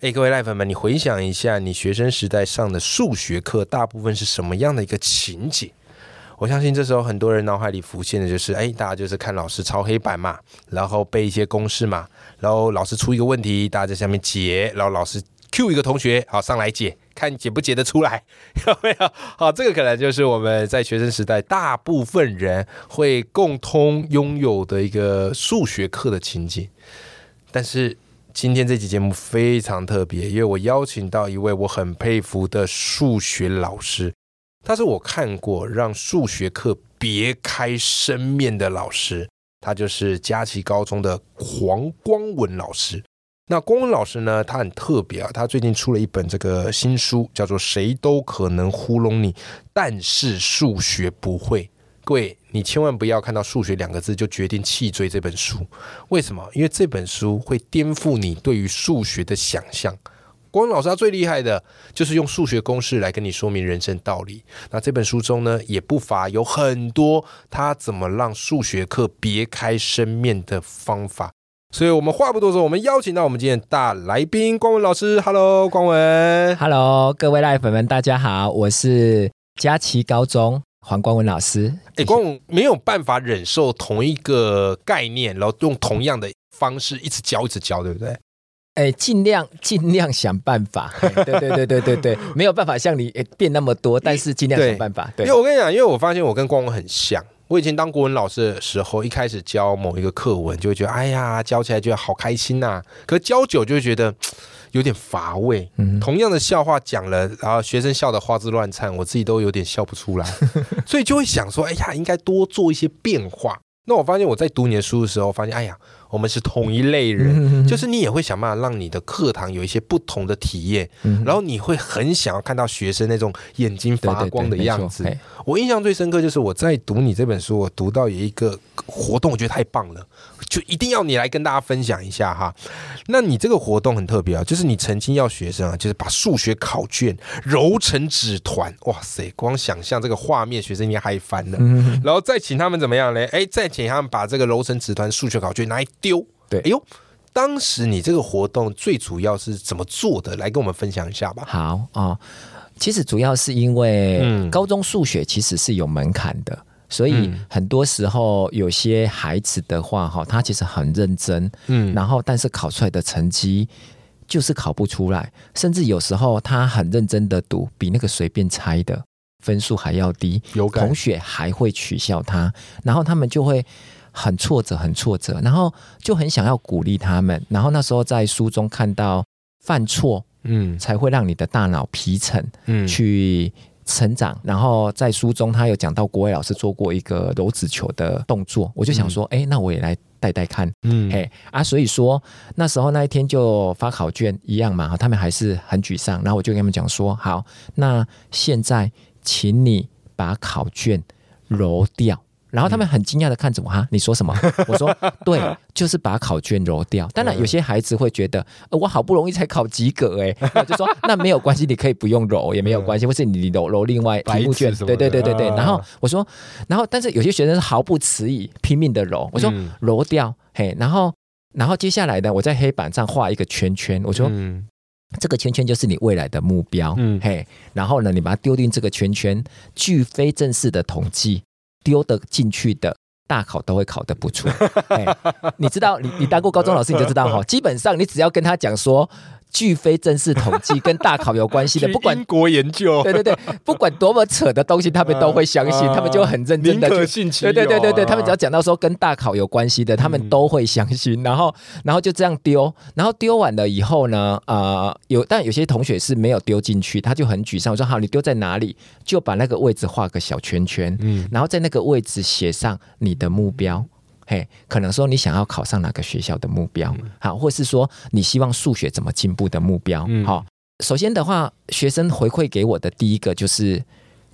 哎，各位赖粉们，你回想一下，你学生时代上的数学课，大部分是什么样的一个情景？我相信这时候很多人脑海里浮现的就是，哎，大家就是看老师抄黑板嘛，然后背一些公式嘛，然后老师出一个问题，大家在下面解，然后老师 Q 一个同学，好上来解，看解不解得出来，有没有？好，这个可能就是我们在学生时代大部分人会共通拥有的一个数学课的情景，但是。今天这期节目非常特别，因为我邀请到一位我很佩服的数学老师，他是我看过让数学课别开生面的老师，他就是佳琪高中的黄光文老师。那光文老师呢，他很特别啊，他最近出了一本这个新书，叫做《谁都可能糊弄你，但是数学不会》。各位，你千万不要看到数学两个字就决定弃追这本书。为什么？因为这本书会颠覆你对于数学的想象。光老师他最厉害的就是用数学公式来跟你说明人生道理。那这本书中呢，也不乏有很多他怎么让数学课别开生面的方法。所以我们话不多说，我们邀请到我们今天大来宾光文老师。Hello，光文。Hello，各位赖粉们，大家好，我是佳琪高中。黄光文老师，哎，光文没有办法忍受同一个概念，然后用同样的方式一直教，一直教，对不对？哎，尽量尽量想办法，对对对对对对，没有办法像你变那么多，但是尽量想办法。对因为我跟你讲，因为我发现我跟光文很像，我以前当国文老师的时候，一开始教某一个课文，就会觉得哎呀，教起来觉得好开心呐，可教久就会觉得。有点乏味，同样的笑话讲了，然后学生笑得花枝乱颤，我自己都有点笑不出来，所以就会想说，哎呀，应该多做一些变化。那我发现我在读你的书的时候，发现，哎呀。我们是同一类人，就是你也会想办法让你的课堂有一些不同的体验，然后你会很想要看到学生那种眼睛发光的样子。我印象最深刻就是我在读你这本书，我读到有一个活动，我觉得太棒了，就一定要你来跟大家分享一下哈。那你这个活动很特别啊，就是你曾经要学生啊，就是把数学考卷揉成纸团，哇塞，光想象这个画面，学生应该嗨翻了。然后再请他们怎么样嘞？哎，再请他们把这个揉成纸团数学考卷拿来。丢对，哎呦，当时你这个活动最主要是怎么做的？来跟我们分享一下吧。好啊，其实主要是因为高中数学其实是有门槛的，所以很多时候有些孩子的话，哈，他其实很认真，嗯，然后但是考出来的成绩就是考不出来，甚至有时候他很认真的读，比那个随便猜的分数还要低，同学还会取笑他，然后他们就会。很挫折，很挫折，然后就很想要鼓励他们。然后那时候在书中看到犯错，嗯，才会让你的大脑皮层，嗯，去成长。然后在书中他有讲到国伟老师做过一个揉纸球的动作，我就想说，哎，那我也来带带看，嗯，嘿啊，所以说那时候那一天就发考卷一样嘛，他们还是很沮丧。然后我就跟他们讲说，好，那现在请你把考卷揉掉。然后他们很惊讶的看着我哈，你说什么？我说对，就是把考卷揉掉。当然有些孩子会觉得，我好不容易才考及格哎，我就说 那没有关系，你可以不用揉也没有关系，或是你揉揉另外题目卷，对对对对对。然后我说，然后但是有些学生是毫不迟疑，拼命的揉。我说揉掉，嘿，然后然后接下来呢，我在黑板上画一个圈圈，我说这个圈圈就是你未来的目标，嗯嘿，然后呢，你把它丢进这个圈圈，据非正式的统计。丢的进去的大考都会考得不错，你知道，你你当过高中老师你就知道哈，基本上你只要跟他讲说。据非正式统计，跟大考有关系的，不管国研究，对对对，不管多么扯的东西，他们都会相信，他们就很认真的，对对对对对，他们只要讲到说跟大考有关系的，他们都会相信，然后然后就这样丢，然后丢完了以后呢，呃，有但有些同学是没有丢进去，他就很沮丧，我说好，你丢在哪里？就把那个位置画个小圈圈，嗯，然后在那个位置写上你的目标。嘿，可能说你想要考上哪个学校的目标，好，或是说你希望数学怎么进步的目标，好，首先的话，学生回馈给我的第一个就是，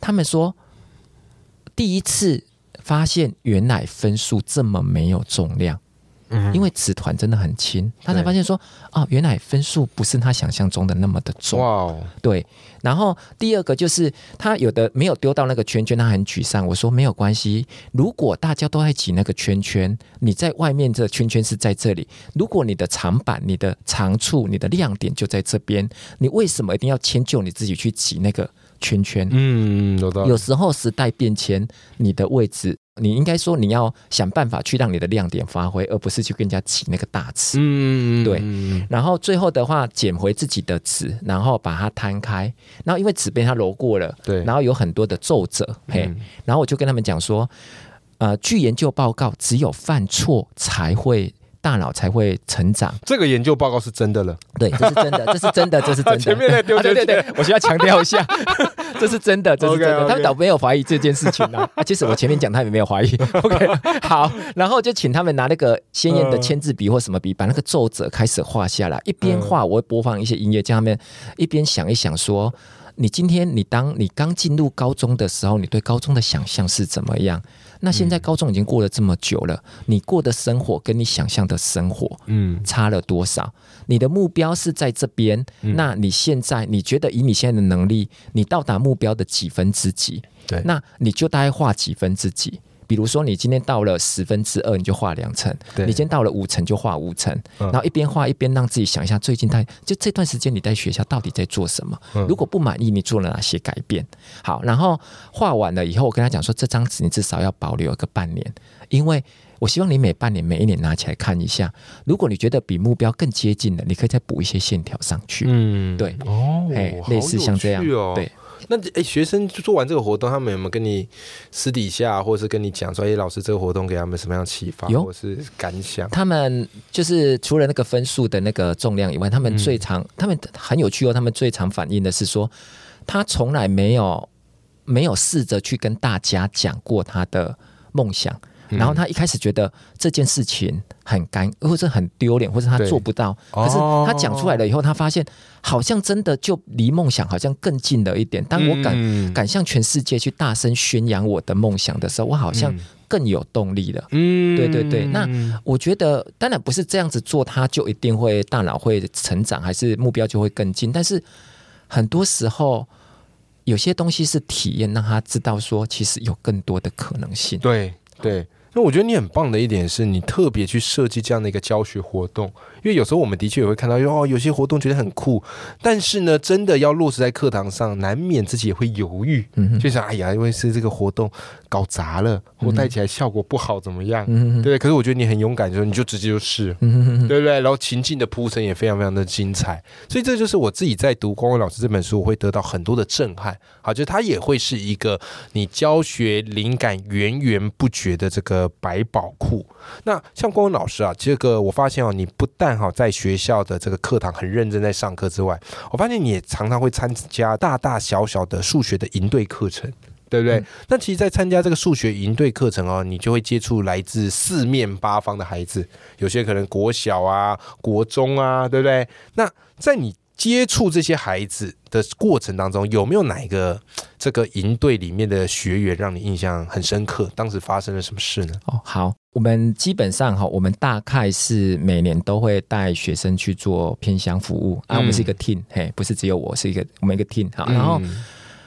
他们说第一次发现原来分数这么没有重量。因为纸团真的很轻，他才发现说，哦，原来分数不是他想象中的那么的重。哇，对。然后第二个就是他有的没有丢到那个圈圈，他很沮丧。我说没有关系，如果大家都在挤那个圈圈，你在外面这圈圈是在这里。如果你的长板、你的长处、你的亮点就在这边，你为什么一定要迁就你自己去挤那个圈圈？嗯，有时候时代变迁，你的位置。你应该说，你要想办法去让你的亮点发挥，而不是去跟人家起那个大词。嗯，对。然后最后的话，捡回自己的纸，然后把它摊开。然后因为纸被它揉过了，对。然后有很多的皱褶，嘿。然后我就跟他们讲说，呃，据研究报告，只有犯错才会。大脑才会成长。这个研究报告是真的了，对，这是真的，这是真的，这是真的。前面 对对对，我需要强调一下，这是真的，这是真的。他们倒没有怀疑这件事情啊。啊，其实我前面讲他们没有怀疑。OK，好，然后就请他们拿那个鲜艳的签字笔或什么笔，把那个奏折开始画下来。一边画，我会播放一些音乐，叫他们一边想一想说。你今天，你当你刚进入高中的时候，你对高中的想象是怎么样？那现在高中已经过了这么久了，你过的生活跟你想象的生活，嗯，差了多少？你的目标是在这边，那你现在你觉得以你现在的能力，你到达目标的几分之几？对，那你就大概画几分之几？比如说，你今天到了十分之二，你就画两层；你今天到了五层，就画五层。然后一边画一边让自己想一下，最近他就这段时间你在学校到底在做什么？如果不满意，你做了哪些改变？好，然后画完了以后，我跟他讲说，这张纸你至少要保留个半年，因为我希望你每半年、每一年拿起来看一下。如果你觉得比目标更接近了，你可以再补一些线条上去。嗯，对，哦，哎，类似像这样，对。那哎，学生做完这个活动，他们有没有跟你私底下，或者是跟你讲说，哎，老师这个活动给他们什么样启发，或是感想？他们就是除了那个分数的那个重量以外，他们最常，他们很有趣哦。他们最常反映的是说，他从来没有没有试着去跟大家讲过他的梦想。然后他一开始觉得这件事情很干，或者很丢脸，或者他做不到。可是他讲出来了以后，他发现好像真的就离梦想好像更近了一点。当我敢敢向全世界去大声宣扬我的梦想的时候，我好像更有动力了。嗯，对对对。那我觉得当然不是这样子做，他就一定会大脑会成长，还是目标就会更近。但是很多时候有些东西是体验，让他知道说其实有更多的可能性。对对。那我觉得你很棒的一点是你特别去设计这样的一个教学活动，因为有时候我们的确也会看到，哦，有些活动觉得很酷，但是呢，真的要落实在课堂上，难免自己也会犹豫，就想，哎呀，因为是这个活动搞砸了，我带起来效果不好，怎么样？对。可是我觉得你很勇敢，就是你就直接就试，对不对？然后情境的铺陈也非常非常的精彩，所以这就是我自己在读光文老师这本书，我会得到很多的震撼。好，就它也会是一个你教学灵感源源不绝的这个。百宝库。那像光文老师啊，这个我发现哦，你不但哈在学校的这个课堂很认真在上课之外，我发现你也常常会参加大大小小的数学的营队课程，对不对？那其实，在参加这个数学营队课程哦，你就会接触来自四面八方的孩子，有些可能国小啊、国中啊，对不对？那在你接触这些孩子的过程当中，有没有哪一个 这个营队里面的学员让你印象很深刻？当时发生了什么事呢？哦，好，我们基本上哈，我们大概是每年都会带学生去做偏乡服务啊。我们是一个 team，嘿，不是只有我是一个，我们一个 team 哈。然后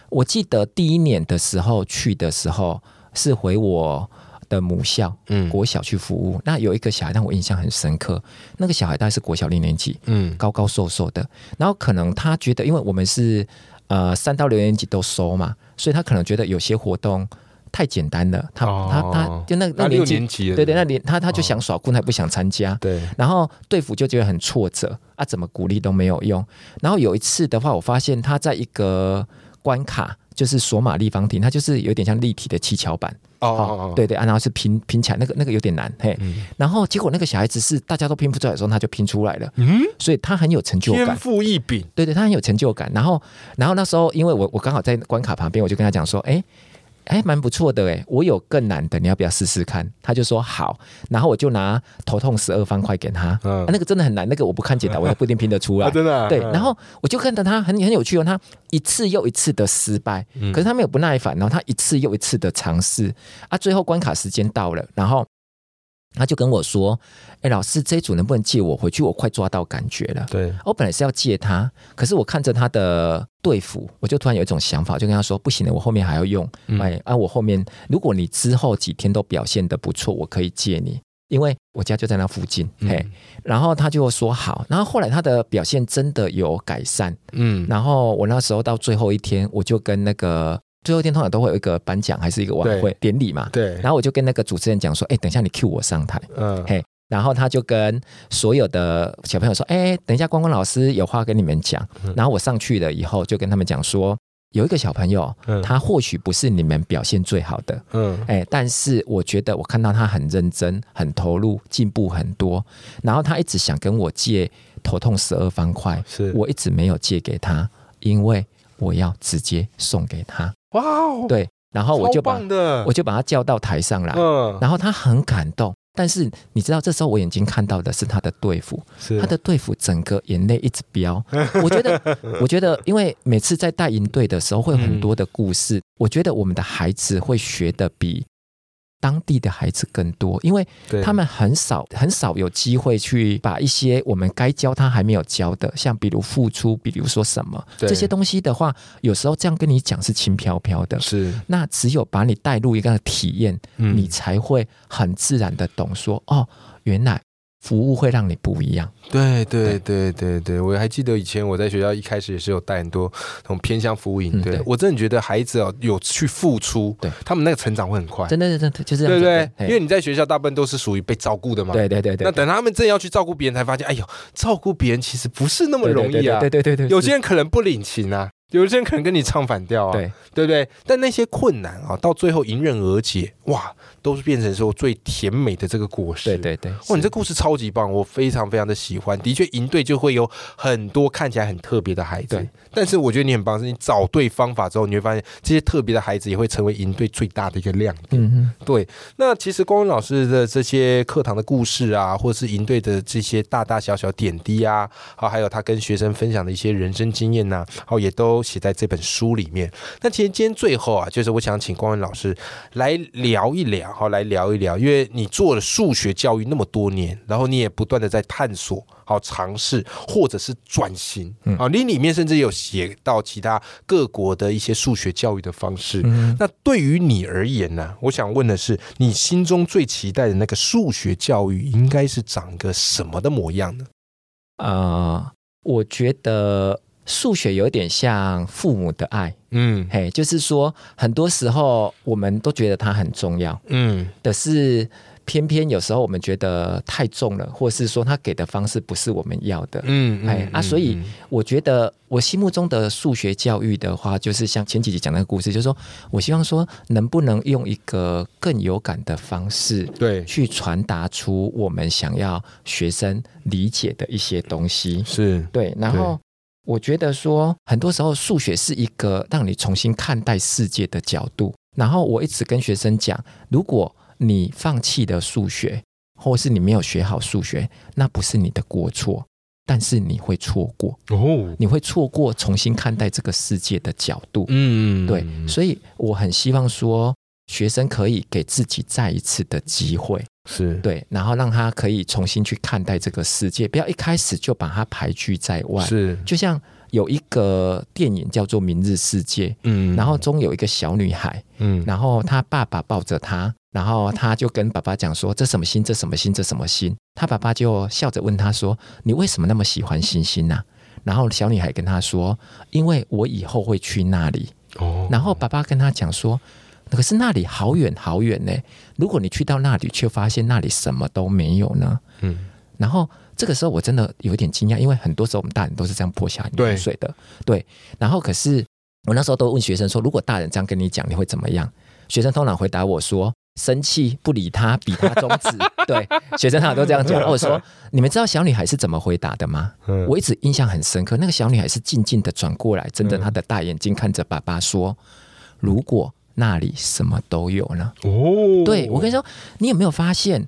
我记得第一年的时候去的时候是回我。的母校，嗯，国小去服务，那有一个小孩让我印象很深刻。那个小孩大概是国小六年级，嗯，高高瘦瘦的。然后可能他觉得，因为我们是呃三到六年级都收嘛，所以他可能觉得有些活动太简单了。他他他就那那年级，对对，那年他他就想耍酷，他不想参加。对，然后队服就觉得很挫折啊，怎么鼓励都没有用。然后有一次的话，我发现他在一个关卡。就是索马立方体，它就是有点像立体的七巧板哦，对对，然后是拼拼起来，那个那个有点难嘿。然后结果那个小孩子是大家都拼不出来的时候，他就拼出来了，嗯，所以他很有成就感，天赋异禀，对对，他很有成就感。然后然后那时候因为我我刚好在关卡旁边，我就跟他讲说，哎，哎，蛮不错的哎，我有更难的，你要不要试试看？他就说好，然后我就拿头痛十二方块给他，嗯，那个真的很难，那个我不看解答，我也不一定 拼得出来，真的。对，然后我就看到他很很有趣哦，他一次又一次的失败，可是他没有不耐烦，然后他一次又一次的尝试，啊，最后关卡时间到了，然后。他就跟我说：“哎，老师，这一组能不能借我回去？我快抓到感觉了。对，我本来是要借他，可是我看着他的队服，我就突然有一种想法，就跟他说：不行了，我后面还要用。哎，啊，我后面如果你之后几天都表现的不错，我可以借你，因为我家就在那附近。嘿，然后他就说好。然后后来他的表现真的有改善。嗯，然后我那时候到最后一天，我就跟那个。最后一天通常都会有一个颁奖，还是一个晚会典礼嘛？对。然后我就跟那个主持人讲说：“哎，等一下你 cue 我上台。”嗯。嘿，然后他就跟所有的小朋友说：“哎，等一下，光光老师有话跟你们讲。”然后我上去了以后，就跟他们讲说：“有一个小朋友，他或许不是你们表现最好的，嗯，哎，但是我觉得我看到他很认真、很投入，进步很多。然后他一直想跟我借头痛十二方块，是我一直没有借给他，因为我要直接送给他。”哇哦，对，然后我就把我就把他叫到台上来，嗯，然后他很感动，但是你知道，这时候我眼睛看到的是他的队服，他的队服，整个眼泪一直飙。我觉得，我觉得，因为每次在带营队的时候，会有很多的故事，我觉得我们的孩子会学的比。当地的孩子更多，因为他们很少很少有机会去把一些我们该教他还没有教的，像比如付出，比如说什么这些东西的话，有时候这样跟你讲是轻飘飘的，是。那只有把你带入一个体验，你才会很自然的懂说哦，原来。服务会让你不一样。对对对对对，我还记得以前我在学校一开始也是有带很多那种偏向服务营。对我真的觉得孩子哦有去付出，对他们那个成长会很快。真的真的就是对对，因为你在学校大部分都是属于被照顾的嘛。对对对对。那等他们真要去照顾别人，才发现，哎呦，照顾别人其实不是那么容易啊。对对对对，有些人可能不领情啊。有些人可能跟你唱反调啊，对对不对？但那些困难啊，到最后迎刃而解，哇，都是变成说最甜美的这个果实。对对对，哇，你这故事超级棒，我非常非常的喜欢。的确，营队就会有很多看起来很特别的孩子。但是我觉得你很棒，是你找对方法之后，你会发现这些特别的孩子也会成为营队最大的一个亮点。嗯对。那其实光文老师的这些课堂的故事啊，或者是营队的这些大大小小点滴啊，好，还有他跟学生分享的一些人生经验呐，好，也都。写在这本书里面。那其实今天最后啊，就是我想请光文老师来聊一聊，好，来聊一聊，因为你做了数学教育那么多年，然后你也不断的在探索、好尝试，或者是转型啊。你里面甚至有写到其他各国的一些数学教育的方式。嗯那对于你而言呢？我想问的是，你心中最期待的那个数学教育，应该是长个什么的模样呢？啊，我觉得。数学有点像父母的爱，嗯，嘿，就是说，很多时候我们都觉得它很重要，嗯，但是偏偏有时候我们觉得太重了，或是说他给的方式不是我们要的，嗯，哎啊，所以我觉得我心目中的数学教育的话，就是像前几集讲那个故事，就是说我希望说能不能用一个更有感的方式，对，去传达出我们想要学生理解的一些东西，是。对，然后。我觉得说，很多时候数学是一个让你重新看待世界的角度。然后我一直跟学生讲，如果你放弃了数学，或是你没有学好数学，那不是你的过错，但是你会错过哦，你会错过重新看待这个世界的角度。嗯，对，所以我很希望说，学生可以给自己再一次的机会。是对，然后让他可以重新去看待这个世界，不要一开始就把它排拒在外。是，就像有一个电影叫做《明日世界》，嗯，然后中有一个小女孩，嗯，然后她爸爸抱着她，然后她就跟爸爸讲说：“这什么星？这什么星？这什么星？”她爸爸就笑着问她说：“你为什么那么喜欢星星呢？”然后小女孩跟他说：“因为我以后会去那里。”哦，然后爸爸跟他讲说。可是那里好远好远呢，如果你去到那里，却发现那里什么都没有呢？嗯，然后这个时候我真的有点惊讶，因为很多时候我们大人都是这样泼下冷水的，对。然后可是我那时候都问学生说，如果大人这样跟你讲，你会怎么样？学生通常回答我说，生气不理他，比他中指。对，学生他都这样讲。我说，你们知道小女孩是怎么回答的吗？我一直印象很深刻，那个小女孩是静静的转过来，睁着她的大眼睛看着爸爸说，如果。那里什么都有呢。哦，对我跟你说，你有没有发现，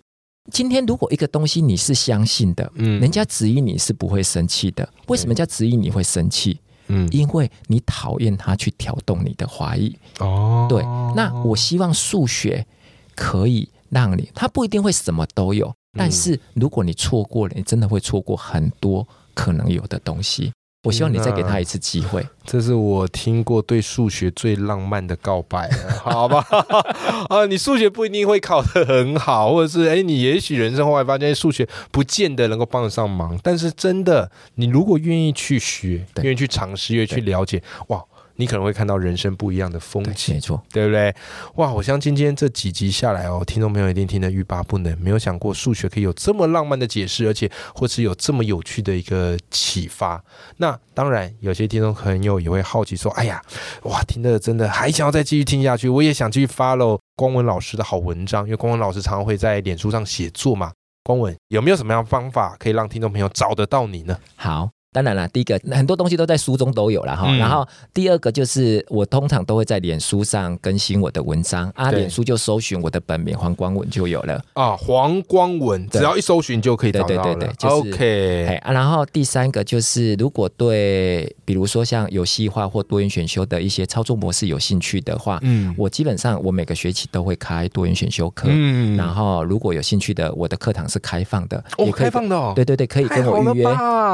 今天如果一个东西你是相信的，嗯，人家质疑你是不会生气的。为什么人家质疑你会生气？嗯，因为你讨厌他去挑动你的怀疑。哦，对，那我希望数学可以让你，它不一定会什么都有，但是如果你错过了，你真的会错过很多可能有的东西。我希望你再给他一次机会。这是我听过对数学最浪漫的告白，好吧？啊，你数学不一定会考得很好，或者是哎，你也许人生后来发现数学不见得能够帮得上忙，但是真的，你如果愿意去学，愿意去尝试，愿意去了解，哇！你可能会看到人生不一样的风景，没错，对不对？哇，我相信今天这几集下来哦，听众朋友一定听得欲罢不能。没有想过数学可以有这么浪漫的解释，而且或是有这么有趣的一个启发。那当然，有些听众朋友也会好奇说：“哎呀，哇，听得真的还想要再继续听下去？我也想继续 follow 光文老师的好文章，因为光文老师常常会在脸书上写作嘛。光文有没有什么样的方法可以让听众朋友找得到你呢？”好。当然了，第一个很多东西都在书中都有了哈。然后第二个就是我通常都会在脸书上更新我的文章啊，脸书就搜寻我的本名黄光文就有了啊。黄光文只要一搜寻就可以找到了。OK，啊，然后第三个就是如果对比如说像游戏化或多元选修的一些操作模式有兴趣的话，嗯，我基本上我每个学期都会开多元选修课。嗯，然后如果有兴趣的，我的课堂是开放的，哦，开放的哦。对对对，可以跟我预约，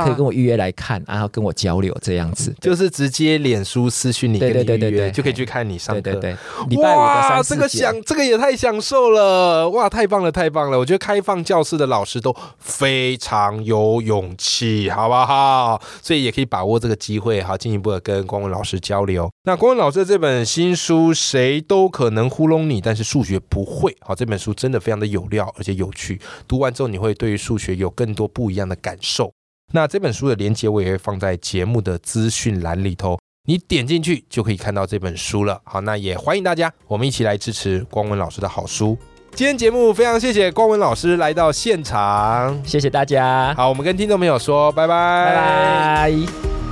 可以跟我预约来。看，然后跟我交流这样子，就是直接脸书私讯你，对对对对对，就可以去看你上课。对对对，哇，这个享，这个也太享受了，哇，太棒了，太棒了！我觉得开放教室的老师都非常有勇气，好不好？所以也可以把握这个机会，好，进一步的跟光文老师交流。那光文老师的这本新书《谁都可能糊弄你，但是数学不会》，好，这本书真的非常的有料，而且有趣。读完之后，你会对于数学有更多不一样的感受。那这本书的链接我也会放在节目的资讯栏里头，你点进去就可以看到这本书了。好，那也欢迎大家，我们一起来支持光文老师的好书。今天节目非常谢谢光文老师来到现场，谢谢大家。好，我们跟听众朋友说拜拜，拜拜。